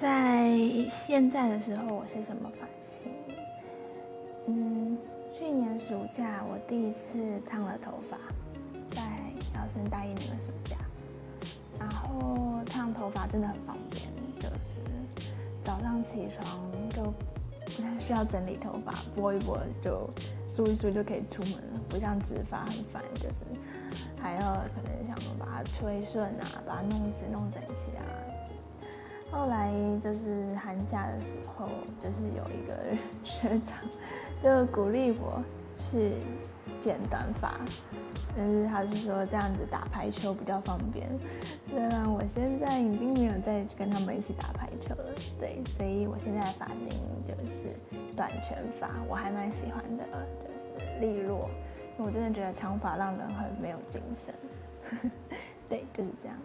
在现在的时候，我是什么发型？嗯，去年暑假我第一次烫了头发，在小升大一年的暑假。然后烫头发真的很方便，就是早上起床就不太需要整理头发，拨一拨就梳一梳就可以出门了，不像直发很烦，就是还要可能想把它吹顺啊，把它弄直弄整齐。后来就是寒假的时候，就是有一个学长就鼓励我去剪短发，但是他是说这样子打排球比较方便。虽然我现在已经没有再跟他们一起打排球了，对，所以我现在的发型就是短拳发，我还蛮喜欢的，就是利落。我真的觉得长发让人很没有精神。对，就是这样。